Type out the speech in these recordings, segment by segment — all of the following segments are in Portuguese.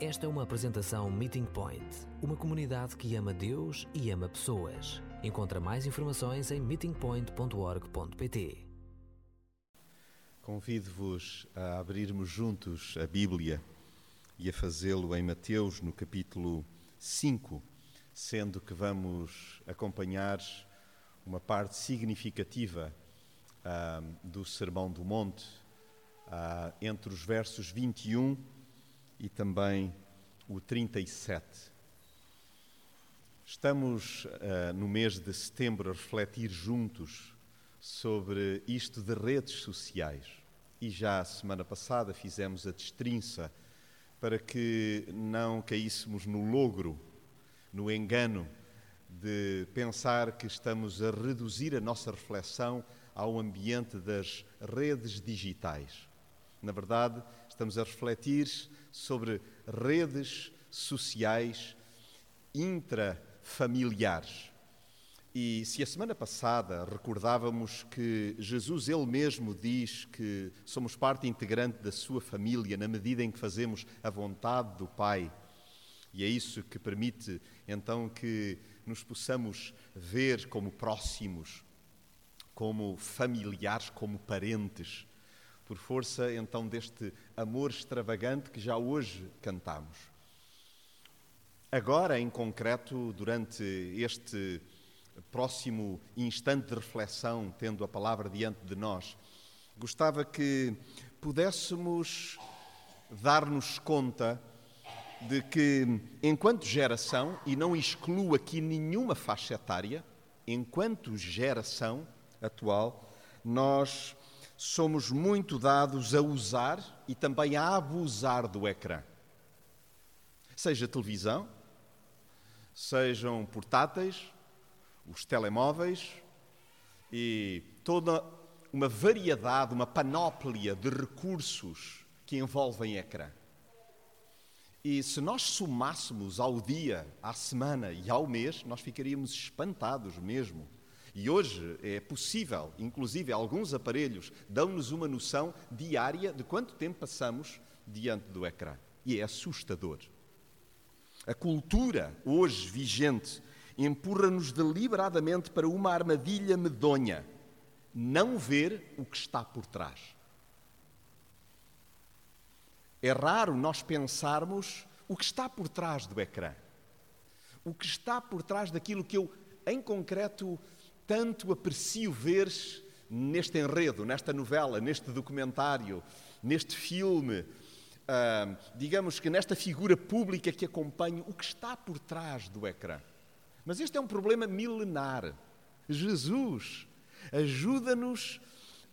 Esta é uma apresentação Meeting Point, uma comunidade que ama Deus e ama pessoas. Encontra mais informações em meetingpoint.org.pt. Convido-vos a abrirmos juntos a Bíblia e a fazê-lo em Mateus, no capítulo 5, sendo que vamos acompanhar uma parte significativa ah, do Sermão do Monte, ah, entre os versos 21 e também o 37. Estamos uh, no mês de setembro a refletir juntos sobre isto de redes sociais. E já a semana passada fizemos a destrinça para que não caíssemos no logro, no engano de pensar que estamos a reduzir a nossa reflexão ao ambiente das redes digitais. Na verdade, estamos a refletir sobre redes sociais intrafamiliares. E se a semana passada recordávamos que Jesus ele mesmo diz que somos parte integrante da sua família na medida em que fazemos a vontade do Pai, e é isso que permite então que nos possamos ver como próximos, como familiares, como parentes por força então deste amor extravagante que já hoje cantamos. Agora, em concreto, durante este próximo instante de reflexão, tendo a palavra diante de nós, gostava que pudéssemos dar-nos conta de que, enquanto geração, e não excluo aqui nenhuma faixa etária, enquanto geração atual, nós somos muito dados a usar e também a abusar do ecrã. Seja televisão, sejam portáteis, os telemóveis e toda uma variedade, uma panóplia de recursos que envolvem ecrã. E se nós somássemos ao dia, à semana e ao mês, nós ficaríamos espantados mesmo e hoje é possível, inclusive alguns aparelhos dão-nos uma noção diária de quanto tempo passamos diante do ecrã. E é assustador. A cultura hoje vigente empurra-nos deliberadamente para uma armadilha medonha: não ver o que está por trás. É raro nós pensarmos o que está por trás do ecrã. O que está por trás daquilo que eu, em concreto, tanto aprecio ver neste enredo, nesta novela, neste documentário, neste filme, uh, digamos que nesta figura pública que acompanho, o que está por trás do ecrã. Mas este é um problema milenar. Jesus ajuda-nos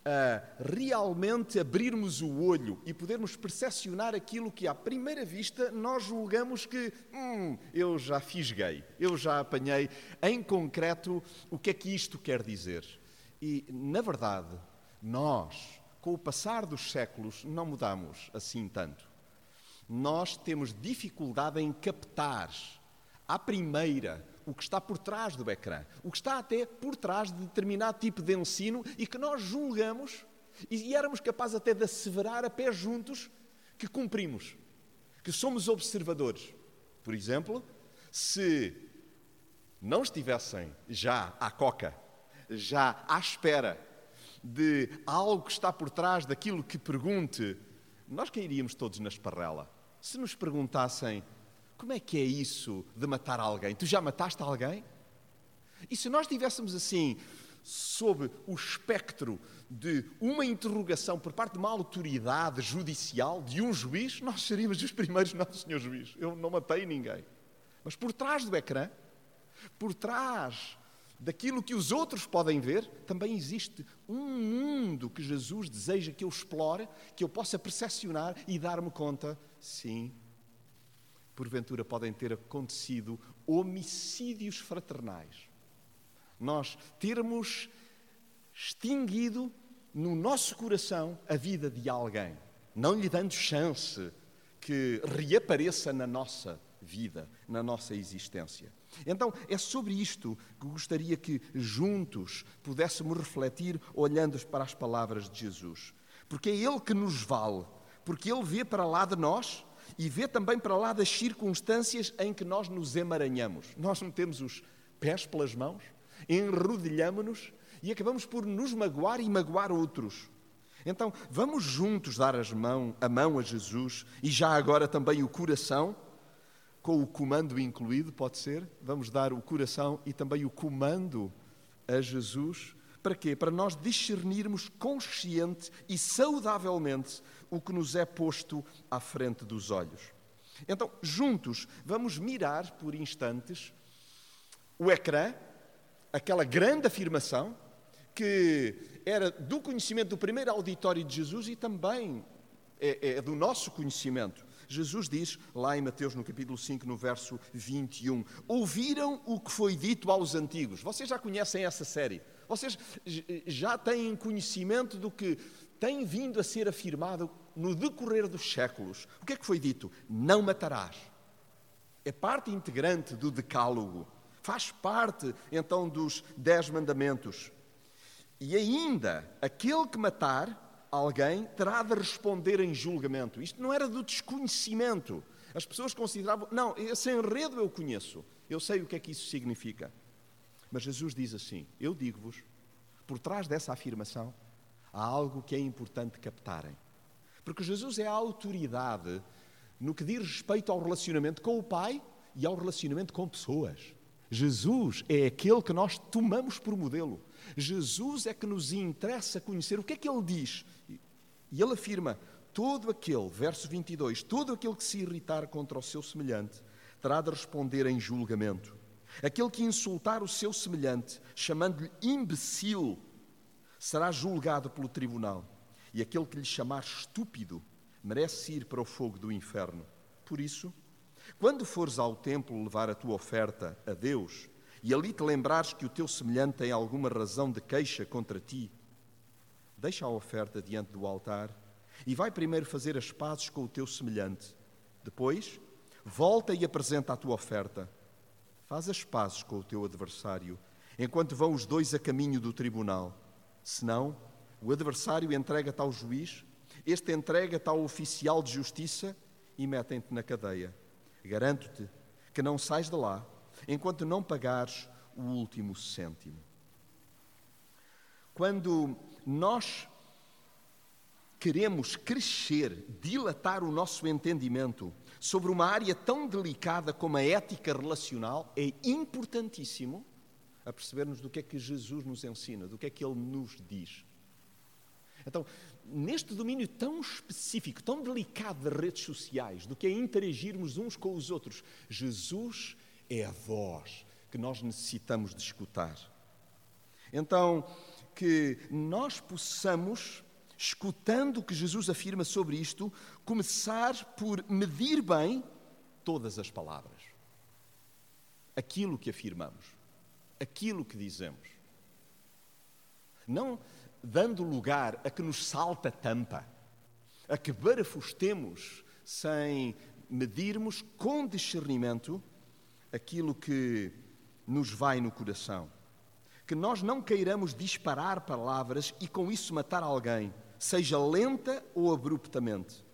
a realmente abrirmos o olho e podermos percepcionar aquilo que, à primeira vista, nós julgamos que, hum, eu já fisguei, eu já apanhei em concreto o que é que isto quer dizer. E, na verdade, nós, com o passar dos séculos, não mudamos assim tanto. Nós temos dificuldade em captar, à primeira, o que está por trás do ecrã, o que está até por trás de determinado tipo de ensino e que nós julgamos e éramos capazes até de asseverar a pé juntos que cumprimos, que somos observadores. Por exemplo, se não estivessem já à coca, já à espera de algo que está por trás daquilo que pergunte, nós cairíamos todos na esparrela. Se nos perguntassem como é que é isso de matar alguém? Tu já mataste alguém? E se nós estivéssemos assim, sob o espectro de uma interrogação por parte de uma autoridade judicial, de um juiz, nós seríamos os primeiros, não, senhor juiz, eu não matei ninguém. Mas por trás do ecrã, por trás daquilo que os outros podem ver, também existe um mundo que Jesus deseja que eu explore, que eu possa percepcionar e dar-me conta, sim, porventura podem ter acontecido homicídios fraternais. Nós termos extinguido no nosso coração a vida de alguém, não lhe dando chance que reapareça na nossa vida, na nossa existência. Então, é sobre isto que gostaria que juntos pudéssemos refletir olhando para as palavras de Jesus. Porque é Ele que nos vale, porque Ele vê para lá de nós e vê também para lá das circunstâncias em que nós nos emaranhamos. Nós metemos os pés pelas mãos, enrodilhamos-nos e acabamos por nos magoar e magoar outros. Então, vamos juntos dar as mão, a mão a Jesus e já agora também o coração, com o comando incluído, pode ser? Vamos dar o coração e também o comando a Jesus. Para quê? Para nós discernirmos consciente e saudavelmente o que nos é posto à frente dos olhos. Então, juntos, vamos mirar por instantes o ecrã, aquela grande afirmação que era do conhecimento do primeiro auditório de Jesus e também é, é do nosso conhecimento. Jesus diz, lá em Mateus, no capítulo 5, no verso 21, ouviram o que foi dito aos antigos. Vocês já conhecem essa série. Vocês já têm conhecimento do que tem vindo a ser afirmado no decorrer dos séculos. O que é que foi dito? Não matarás. É parte integrante do decálogo. Faz parte, então, dos dez mandamentos. E ainda, aquele que matar alguém terá de responder em julgamento. Isto não era do desconhecimento. As pessoas consideravam, não, esse enredo eu conheço, eu sei o que é que isso significa. Mas Jesus diz assim: Eu digo-vos, por trás dessa afirmação, há algo que é importante captarem. Porque Jesus é a autoridade no que diz respeito ao relacionamento com o Pai e ao relacionamento com pessoas. Jesus é aquele que nós tomamos por modelo. Jesus é que nos interessa conhecer o que é que ele diz. E ele afirma: todo aquele, verso 22, todo aquele que se irritar contra o seu semelhante terá de responder em julgamento. Aquele que insultar o seu semelhante, chamando-lhe imbecil, será julgado pelo tribunal. E aquele que lhe chamar estúpido, merece ir para o fogo do inferno. Por isso, quando fores ao templo levar a tua oferta a Deus, e ali te lembrares que o teu semelhante tem alguma razão de queixa contra ti, deixa a oferta diante do altar e vai primeiro fazer as pazes com o teu semelhante. Depois, volta e apresenta a tua oferta. Faz as pazes com o teu adversário, enquanto vão os dois a caminho do tribunal. Senão, o adversário entrega-te ao juiz, este entrega-te ao oficial de justiça e metem-te na cadeia. Garanto-te que não sais de lá enquanto não pagares o último cêntimo. Quando nós queremos crescer, dilatar o nosso entendimento sobre uma área tão delicada como a ética relacional, é importantíssimo a percebermos do que é que Jesus nos ensina, do que é que Ele nos diz. Então, neste domínio tão específico, tão delicado das redes sociais, do que é interagirmos uns com os outros, Jesus é a voz que nós necessitamos de escutar. Então, que nós possamos, escutando o que Jesus afirma sobre isto, começar por medir bem todas as palavras. Aquilo que afirmamos, aquilo que dizemos. Não dando lugar a que nos salta a tampa, a que barafustemos sem medirmos com discernimento aquilo que nos vai no coração. Que nós não queiramos disparar palavras e com isso matar alguém, seja lenta ou abruptamente.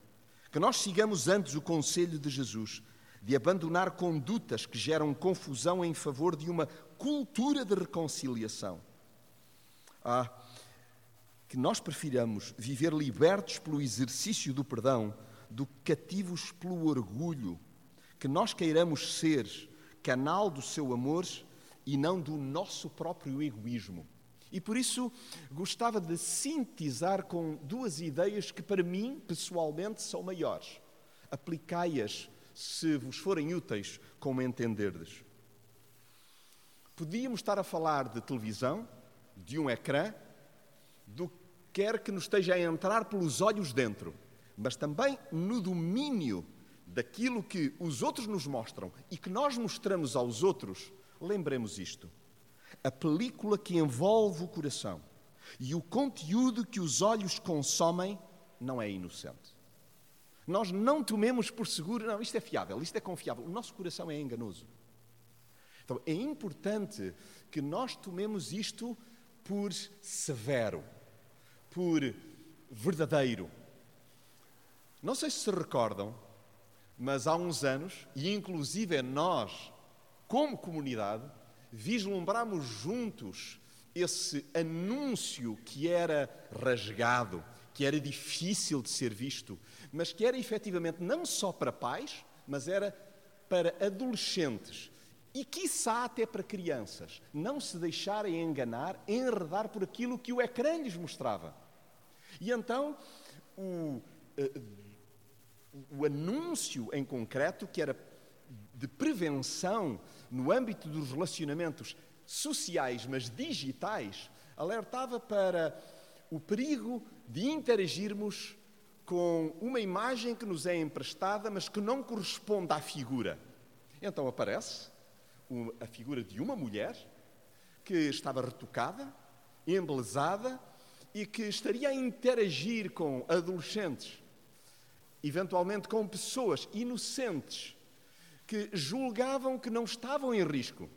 Que nós sigamos antes o conselho de Jesus de abandonar condutas que geram confusão em favor de uma cultura de reconciliação. Ah, que nós prefiramos viver libertos pelo exercício do perdão do que cativos pelo orgulho, que nós queiramos ser canal do seu amor e não do nosso próprio egoísmo. E por isso gostava de sintetizar com duas ideias que para mim, pessoalmente, são maiores. Aplicai-as se vos forem úteis, como entenderdes. Podíamos estar a falar de televisão, de um ecrã, do que quer que nos esteja a entrar pelos olhos dentro, mas também no domínio daquilo que os outros nos mostram e que nós mostramos aos outros, lembremos isto. A película que envolve o coração e o conteúdo que os olhos consomem não é inocente. Nós não tomemos por seguro, não, isto é fiável, isto é confiável. O nosso coração é enganoso. Então é importante que nós tomemos isto por severo, por verdadeiro. Não sei se se recordam, Mas há uns anos, e inclusive nós, como comunidade, vislumbramos juntos esse anúncio que era rasgado, que era difícil de ser visto, mas que era efetivamente não só para pais, mas era para adolescentes e, quiçá, até para crianças, não se deixarem enganar, enredar por aquilo que o ecrã lhes mostrava. E então, o, eh, o anúncio em concreto, que era de prevenção no âmbito dos relacionamentos sociais, mas digitais, alertava para o perigo de interagirmos com uma imagem que nos é emprestada, mas que não corresponde à figura. Então aparece a figura de uma mulher que estava retocada, embelezada e que estaria a interagir com adolescentes, eventualmente com pessoas inocentes que julgavam que não estavam em risco.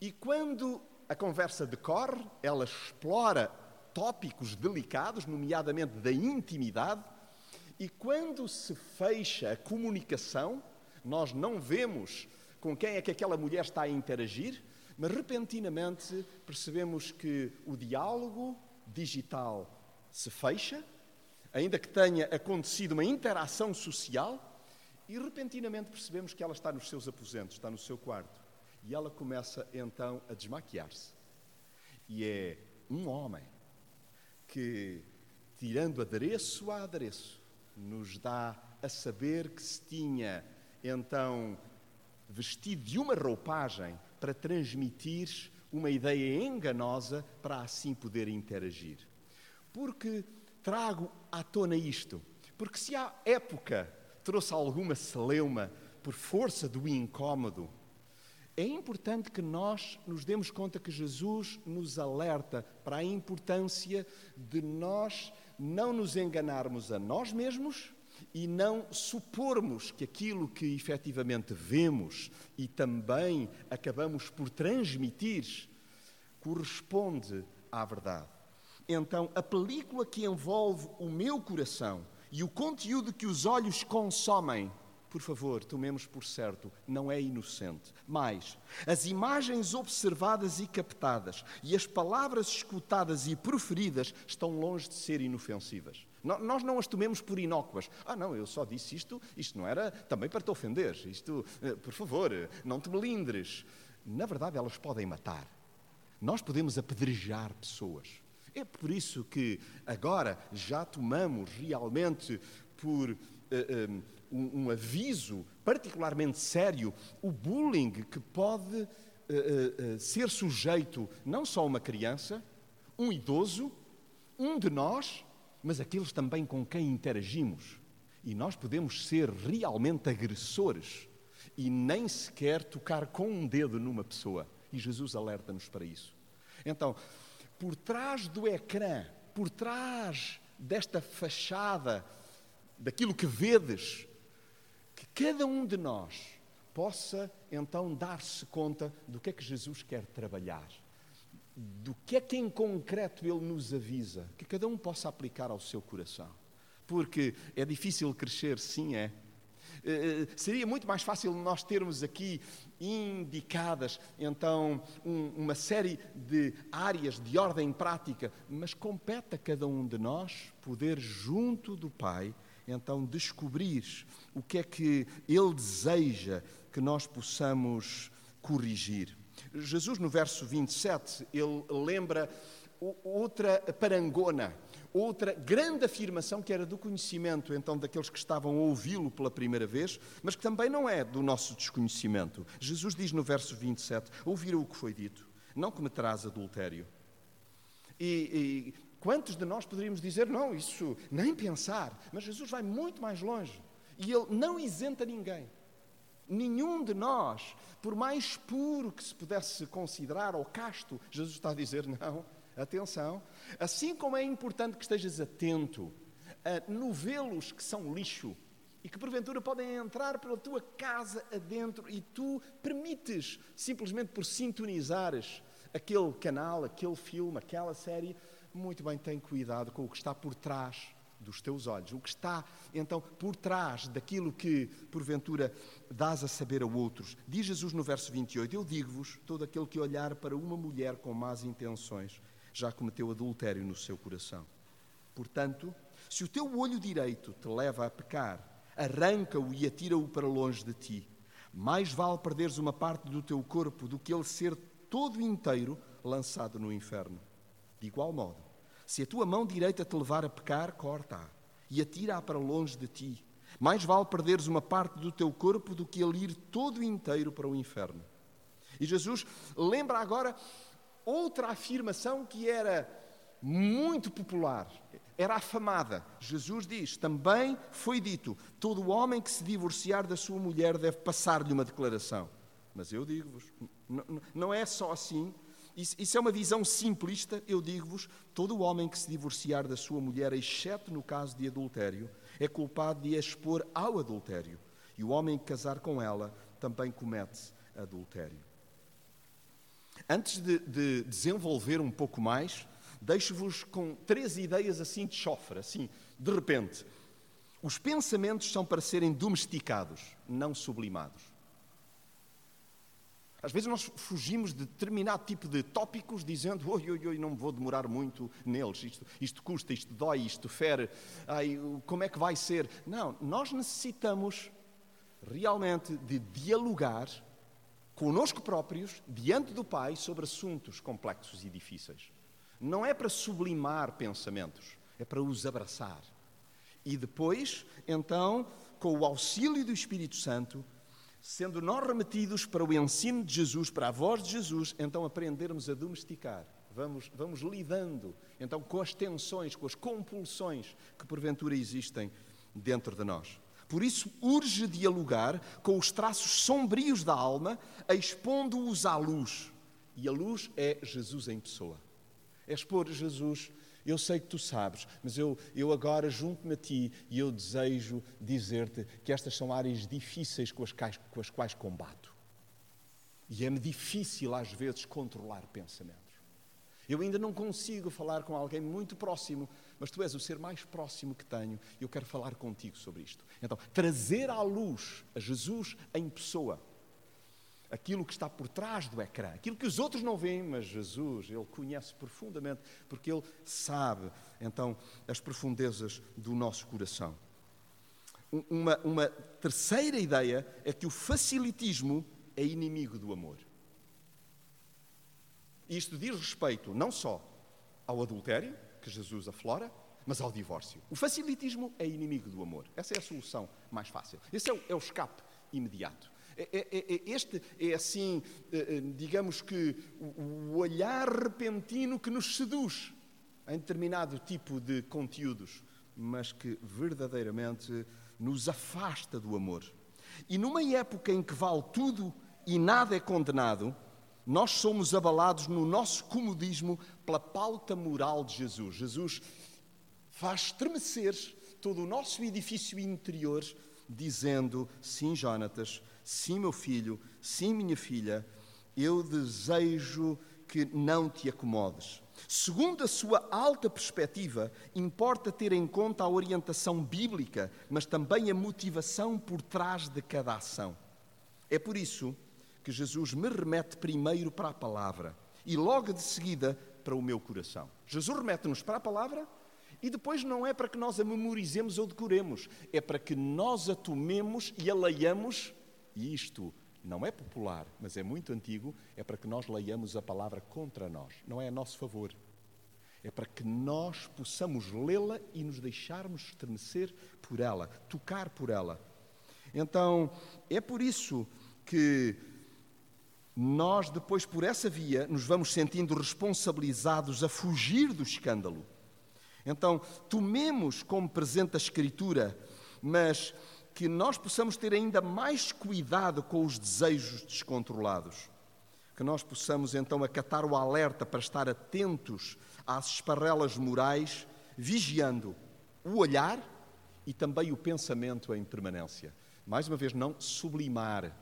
E quando a conversa decorre, ela explora tópicos delicados, nomeadamente da intimidade, e quando se fecha a comunicação, nós não vemos com quem é que aquela mulher está a interagir, mas repentinamente percebemos que o diálogo digital se fecha, ainda que tenha acontecido uma interação social, e repentinamente percebemos que ela está nos seus aposentos, está no seu quarto. E ela começa então a desmaquiar-se. E é um homem que, tirando adereço a adereço, nos dá a saber que se tinha então vestido de uma roupagem para transmitir uma ideia enganosa para assim poder interagir. Porque trago à tona isto? Porque se a época trouxe alguma celeuma por força do incômodo, é importante que nós nos demos conta que Jesus nos alerta para a importância de nós não nos enganarmos a nós mesmos e não supormos que aquilo que efetivamente vemos e também acabamos por transmitir corresponde à verdade. Então, a película que envolve o meu coração e o conteúdo que os olhos consomem, por favor, tomemos por certo, não é inocente. Mas as imagens observadas e captadas e as palavras escutadas e proferidas estão longe de ser inofensivas. Nós não as tomemos por inócuas. Ah, não, eu só disse isto, isto não era também para te ofender. Isto, eh, por favor, não te melindres. Na verdade, elas podem matar. Nós podemos apedrejar pessoas. É por isso que agora já tomamos realmente por uh, um, um, aviso particularmente sério o bullying que pode uh, uh, ser sujeito não só uma criança, um idoso, um de nós mas aqueles também com quem interagimos. E nós podemos ser realmente agressores e nem sequer tocar com um dedo numa pessoa. E Jesus alerta-nos para isso. Então, por trás do ecrã, por trás desta fachada, daquilo que vedes, que cada um de nós possa então dar-se conta do que é que Jesus quer trabalhar do que é que em concreto ele nos avisa, que cada um possa aplicar ao seu coração. Porque é difícil crescer, sim, é. Uh, seria muito mais fácil nós termos aqui indicadas então um, uma série de áreas de ordem prática, mas compete a cada um de nós poder junto do Pai então descobrir o que é que Ele deseja que nós possamos corrigir. Jesus, no verso 27, ele lembra outra parangona, outra grande afirmação que era do conhecimento, então, daqueles que estavam a ouvi-lo pela primeira vez, mas que também não é do nosso desconhecimento. Jesus diz no verso 27: Ouviram o que foi dito, não cometerás adultério. E, e quantos de nós poderíamos dizer, não, isso nem pensar, mas Jesus vai muito mais longe e ele não isenta ninguém. Nenhum de nós, por mais puro que se pudesse considerar ou casto, Jesus está a dizer: não, atenção. Assim como é importante que estejas atento a novelos que são lixo e que porventura podem entrar pela tua casa adentro e tu permites, simplesmente por sintonizares aquele canal, aquele filme, aquela série, muito bem, tem cuidado com o que está por trás dos teus olhos, o que está então por trás daquilo que porventura dás a saber a outros. Diz Jesus no verso 28: Eu digo-vos: todo aquele que olhar para uma mulher com más intenções já cometeu adultério no seu coração. Portanto, se o teu olho direito te leva a pecar, arranca-o e atira-o para longe de ti. Mais vale perderes uma parte do teu corpo do que ele ser todo inteiro lançado no inferno. De igual modo, se a tua mão direita te levar a pecar, corta-a e atira-a para longe de ti. Mais vale perderes uma parte do teu corpo do que ele ir todo inteiro para o inferno. E Jesus lembra agora outra afirmação que era muito popular, era afamada. Jesus diz: também foi dito: todo homem que se divorciar da sua mulher deve passar-lhe uma declaração. Mas eu digo-vos, não é só assim. Isso, é uma visão simplista. Eu digo-vos: todo homem que se divorciar da sua mulher, exceto no caso de adultério, é culpado de a expor ao adultério. E o homem que casar com ela também comete adultério. Antes de, de desenvolver um pouco mais, deixo-vos com três ideias assim de chofre, assim, de repente. Os pensamentos são para serem domesticados, não sublimados. Às vezes nós fugimos de determinado tipo de tópicos dizendo, oi, oi, oi, não me vou demorar muito neles, isto, isto custa, isto dói, isto fere, ai, como é que vai ser? Não, nós necessitamos realmente de dialogar conosco próprios, diante do Pai, sobre assuntos complexos e difíceis. Não é para sublimar pensamentos, é para os abraçar. E depois, então, com o auxílio do Espírito Santo, sendo nós remetidos para o ensino de Jesus, para a voz de Jesus, então aprendermos a domesticar. Vamos, vamos lidando então com as tensões, com as compulsões que porventura existem dentro de nós. Por isso, urge dialogar com os traços sombrios da alma, expondo-os à luz. E a luz é Jesus em pessoa. É expor Jesus eu sei que tu sabes, mas eu, eu agora junto-me a ti e eu desejo dizer-te que estas são áreas difíceis com as, quais, com as quais combato. E é-me difícil às vezes controlar pensamentos. Eu ainda não consigo falar com alguém muito próximo, mas tu és o ser mais próximo que tenho e eu quero falar contigo sobre isto. Então, trazer à luz a Jesus em pessoa aquilo que está por trás do ecrã, aquilo que os outros não veem, mas Jesus, Ele conhece profundamente, porque Ele sabe, então, as profundezas do nosso coração. Uma, uma terceira ideia é que o facilitismo é inimigo do amor. Isto diz respeito não só ao adultério, que Jesus aflora, mas ao divórcio. O facilitismo é inimigo do amor. Essa é a solução mais fácil. Esse é o, é o escape imediato. É, é, é, este é assim, digamos que, o olhar repentino que nos seduz em determinado tipo de conteúdos, mas que verdadeiramente nos afasta do amor. E numa época em que vale tudo e nada é condenado, nós somos abalados no nosso comodismo pela pauta moral de Jesus. Jesus faz estremecer todo o nosso edifício interior, dizendo: Sim, Jonatas, Sim, meu filho, sim, minha filha, eu desejo que não te acomodes. Segundo a sua alta perspectiva, importa ter em conta a orientação bíblica, mas também a motivação por trás de cada ação. É por isso que Jesus me remete primeiro para a palavra e logo de seguida para o meu coração. Jesus remete-nos para a palavra e depois não é para que nós a memorizemos ou decoremos, é para que nós a tomemos e a leiamos e isto não é popular, mas é muito antigo, é para que nós leiamos a palavra contra nós, não é a nosso favor. É para que nós possamos lê-la e nos deixarmos estremecer por ela, tocar por ela. Então, é por isso que nós, depois, por essa via, nos vamos sentindo responsabilizados a fugir do escândalo. Então, tomemos como presente a Escritura, mas que nós possamos ter ainda mais cuidado com os desejos descontrolados. Que nós possamos então acatar o alerta para estar atentos às esparrelas morais, vigiando o olhar e também o pensamento em permanência. Mais uma vez, não sublimar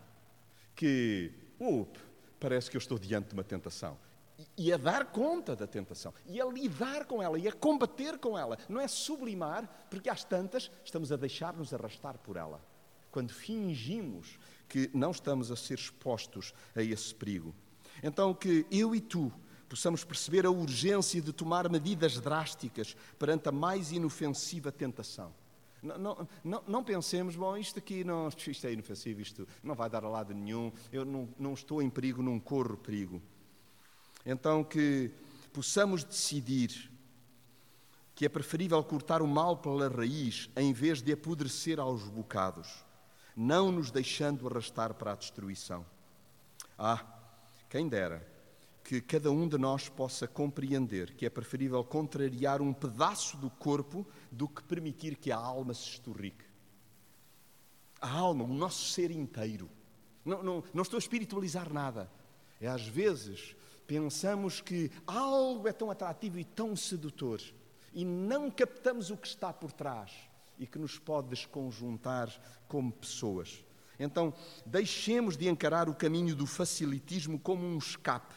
que, up, parece que eu estou diante de uma tentação. e a dar conta da tentação, e a lidar com ela, e a combater com ela. Não é sublimar, porque às tantas estamos a deixar-nos arrastar por ela. Quando fingimos que não estamos a ser expostos a esse perigo. Então, que eu e tu possamos perceber a urgência de tomar medidas drásticas perante a mais inofensiva tentação. Não, não, não, não, pensemos, bom, isto aqui não, isto é inofensivo, isto não vai dar a lado nenhum, eu não, não estou em perigo, não corro perigo. Então que possamos decidir que é preferível cortar o mal pela raiz em vez de apodrecer aos bocados, não nos deixando arrastar para a destruição. Ah, quem dera que cada um de nós possa compreender que é preferível contrariar um pedaço do corpo do que permitir que a alma se esturrique. A alma, o nosso ser inteiro. Não, não, não estou a espiritualizar nada. É às vezes pensamos que algo é tão atrativo e tão sedutor e não captamos o que está por trás e que nos pode desconjuntar como pessoas. Então, deixemos de encarar o caminho do facilitismo como um escape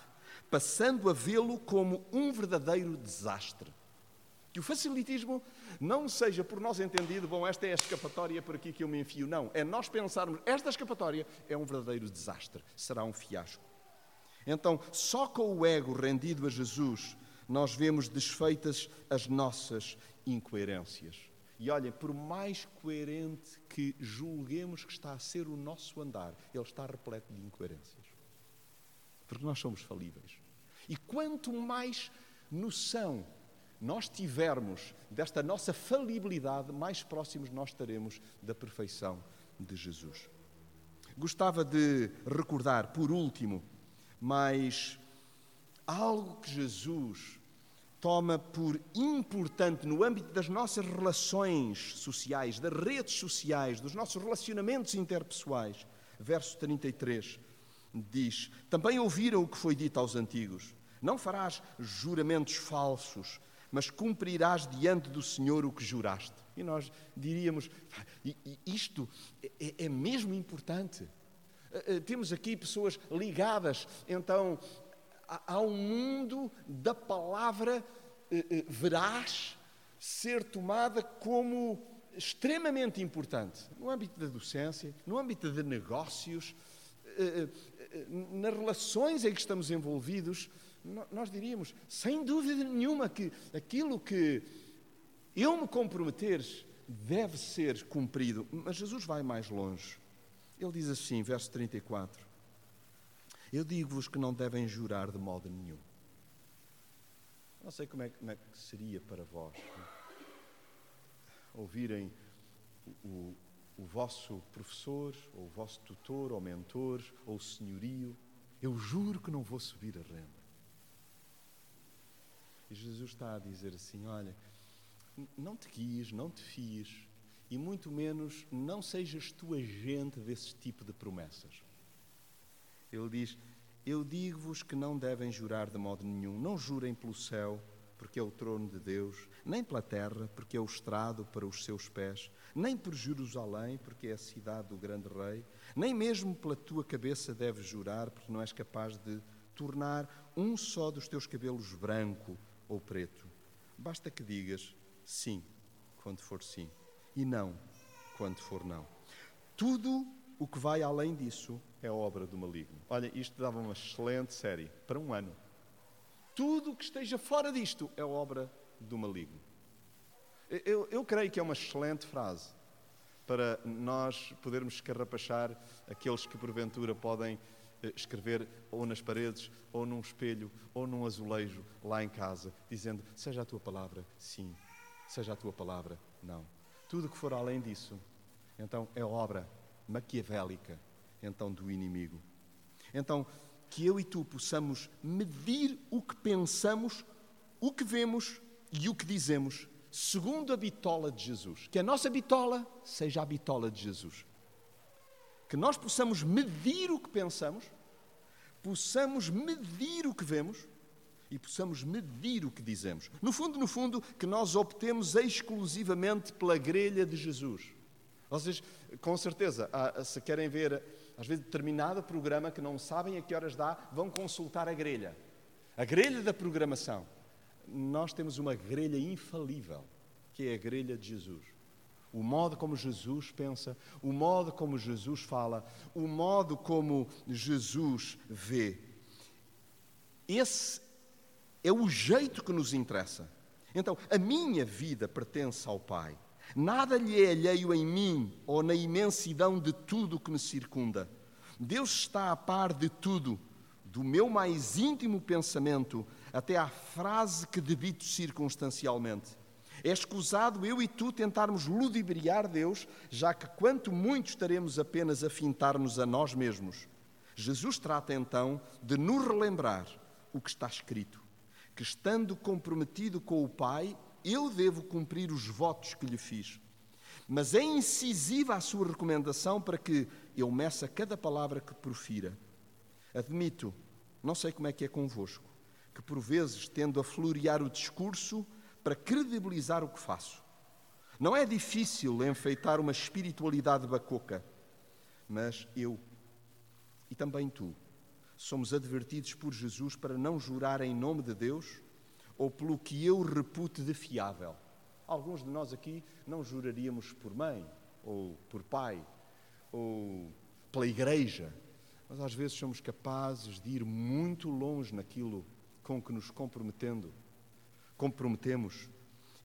passando a vê-lo como um verdadeiro desastre. Que o facilitismo não seja por nós entendido, bom, esta é a escapatória por aqui que eu me enfio. Não, é nós pensarmos, esta escapatória é um verdadeiro desastre, será um fiasco. Então, só com o ego rendido a Jesus, nós vemos desfeitas as nossas incoerências. E olhem, por mais coerente que julguemos que está a ser o nosso andar, ele está repleto de incoerências. Porque nós somos falíveis. E quanto mais noção nós tivermos desta nossa falibilidade, mais próximos nós estaremos da perfeição de Jesus. Gostava de recordar, por último, mais algo que Jesus toma por importante no âmbito das nossas relações sociais, das redes sociais, dos nossos relacionamentos interpessoais. Verso 33 diz: Também ouviram o que foi dito aos antigos: Não farás juramentos falsos, mas cumprirás diante do Senhor o que juraste. E nós diríamos: Isto é, é mesmo importante. Eh, eh, temos aqui pessoas ligadas, então, a um mundo da palavra eh, veraz ser tomada como extremamente importante no âmbito da docência, no âmbito de negócios, nas relações em que estamos envolvidos, nós diríamos, sem dúvida nenhuma, que aquilo que eu me comprometer deve ser cumprido. Mas Jesus vai mais longe. Ele diz assim, verso 34: Eu digo-vos que não devem jurar de modo nenhum. Não sei como é, como é que seria para vós ouvirem o, o vosso professor, ou o vosso tutor, ou mentor, ou senhorio, eu juro que não vou subir a renda. E Jesus está a dizer assim: olha, não te guies, não te fies, e muito menos não sejas tu agente desse tipo de promessas. Ele diz: Eu digo-vos que não devem jurar de modo nenhum, não jurem pelo céu, porque é o trono de Deus, nem pela terra, porque é o estrado para os seus pés, nem por Jerusalém, porque é a cidade do grande rei, nem mesmo pela tua cabeça deves jurar, porque não és capaz de tornar um só dos teus cabelos branco ou preto. Basta que digas sim, quando for sim, e não, quando for não. Tudo o que vai além disso é obra do maligno. Olha, isto dava uma excelente série para um ano. Tudo que esteja fora disto é obra do maligno. Eu, eu creio que é uma excelente frase para nós podermos escarrapachar aqueles que porventura podem escrever ou nas paredes, ou num espelho, ou num azulejo lá em casa, dizendo: Seja a tua palavra sim, seja a tua palavra não. Tudo que for além disso, então é obra maquiavélica então do inimigo. Então, que eu e tu possamos medir o que pensamos, o que vemos e o que dizemos, segundo a bitola de Jesus. Que a nossa bitola seja a bitola de Jesus. Que nós possamos medir o que pensamos, possamos medir o que vemos e possamos medir o que dizemos. No fundo, no fundo, que nós optemos exclusivamente pela grelha de Jesus. Vocês, com certeza, se querem ver às vezes determinado programa que não sabem a que horas dá, vão consultar a grelha. a grelha da programação, nós temos uma grelha infalível, que é a grelha de Jesus. O modo como Jesus pensa, o modo como Jesus fala, o modo como Jesus vê. Esse é o jeito que nos interessa. Então, a minha vida pertence ao Pai. Nada lhe é alheio em mim ou na imensidão de tudo que me circunda. Deus está a par de tudo, do meu mais íntimo pensamento até à frase que debito circunstancialmente. É escusado eu e tu tentarmos ludibriar Deus, já que quanto muito estaremos apenas a fintar-nos a nós mesmos. Jesus trata então de nos relembrar o que está escrito, que estando comprometido com o Pai, eu devo cumprir os votos que lhe fiz. Mas é incisiva a sua recomendação para que eu meça cada palavra que profira. Admito, não sei como é que é convosco, que por vezes tendo a florear o discurso para credibilizar o que faço. Não é difícil enfeitar uma espiritualidade bacoca, mas eu e também tu somos advertidos por Jesus para não jurar em nome de Deus ou pelo que eu repute de fiável. Alguns de nós aqui não juraríamos por mãe, ou por pai, ou pela igreja, mas às vezes somos capazes de ir muito longe naquilo com que nos comprometendo, comprometemos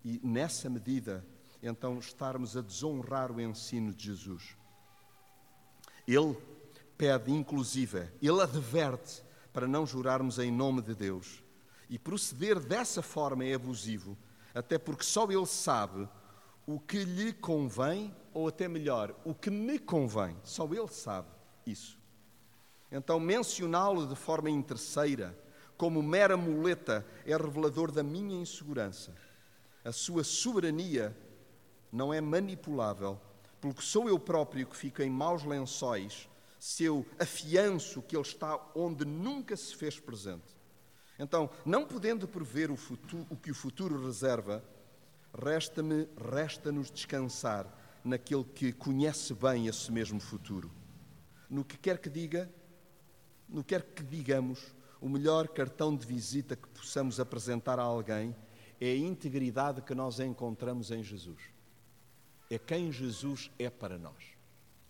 e nessa medida então estarmos a desonrar o ensino de Jesus. Ele pede inclusive, ele adverte para não jurarmos em nome de Deus. E proceder dessa forma é abusivo, até porque só ele sabe o que lhe convém, ou até melhor, o que me convém. Só ele sabe isso. Então, mencioná-lo de forma interesseira, como mera muleta, é revelador da minha insegurança. A sua soberania não é manipulável, porque sou eu próprio que fico em maus lençóis se eu afianço que ele está onde nunca se fez presente. Então, não podendo prever o, futuro, o que o futuro reserva, resta-me, resta-nos descansar naquele que conhece bem esse mesmo futuro. No que quer que diga, no que quer que digamos, o melhor cartão de visita que possamos apresentar a alguém é a integridade que nós encontramos em Jesus. É quem Jesus é para nós.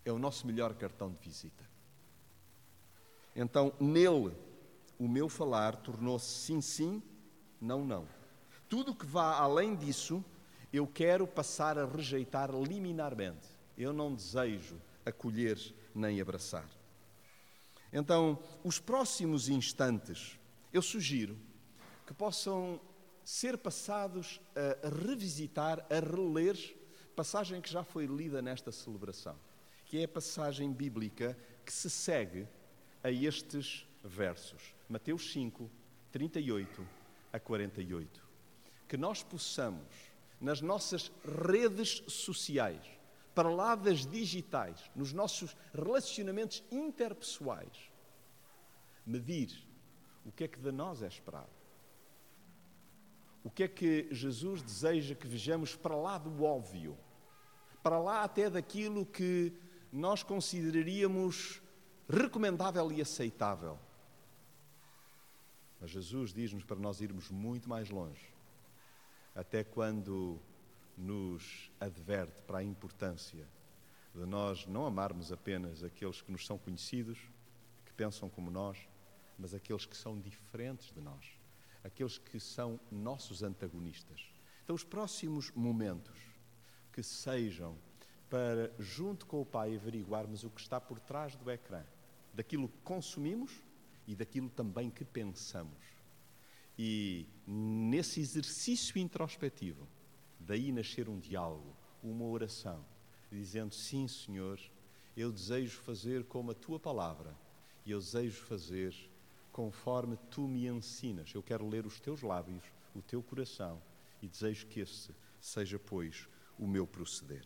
É o nosso melhor cartão de visita. Então, nele, o meu falar tornou-se sim, sim, não, não. Tudo que vá além disso, eu quero passar a rejeitar liminarmente. Eu não desejo acolher nem abraçar. Então, os próximos instantes, eu sugiro que possam ser passados a revisitar, a reler passagem que já foi lida nesta celebração, que é a passagem bíblica que se segue a estes versos. Mateus 5, 38 a 48. Que nós possamos, nas nossas redes sociais, para lá das digitais, nos nossos relacionamentos interpessoais, medir o que é que de nós é esperado. O que é que Jesus deseja que vejamos para lá do óbvio, para lá até daquilo que nós consideraríamos recomendável e aceitável. Mas Jesus diz-nos para nós irmos muito mais longe, até quando nos adverte para a importância de nós não amarmos apenas aqueles que nos são conhecidos, que pensam como nós, mas aqueles que são diferentes de nós, aqueles que são nossos antagonistas. Então, os próximos momentos que sejam para, junto com o Pai, averiguarmos o que está por trás do ecrã, daquilo que consumimos e daquilo também que pensamos. E nesse exercício introspectivo, daí nascer um diálogo, uma oração, dizendo: Sim, Senhor, eu desejo fazer como a tua palavra e eu desejo fazer conforme tu me ensinas. Eu quero ler os teus lábios, o teu coração e desejo que esse seja, pois, o meu proceder.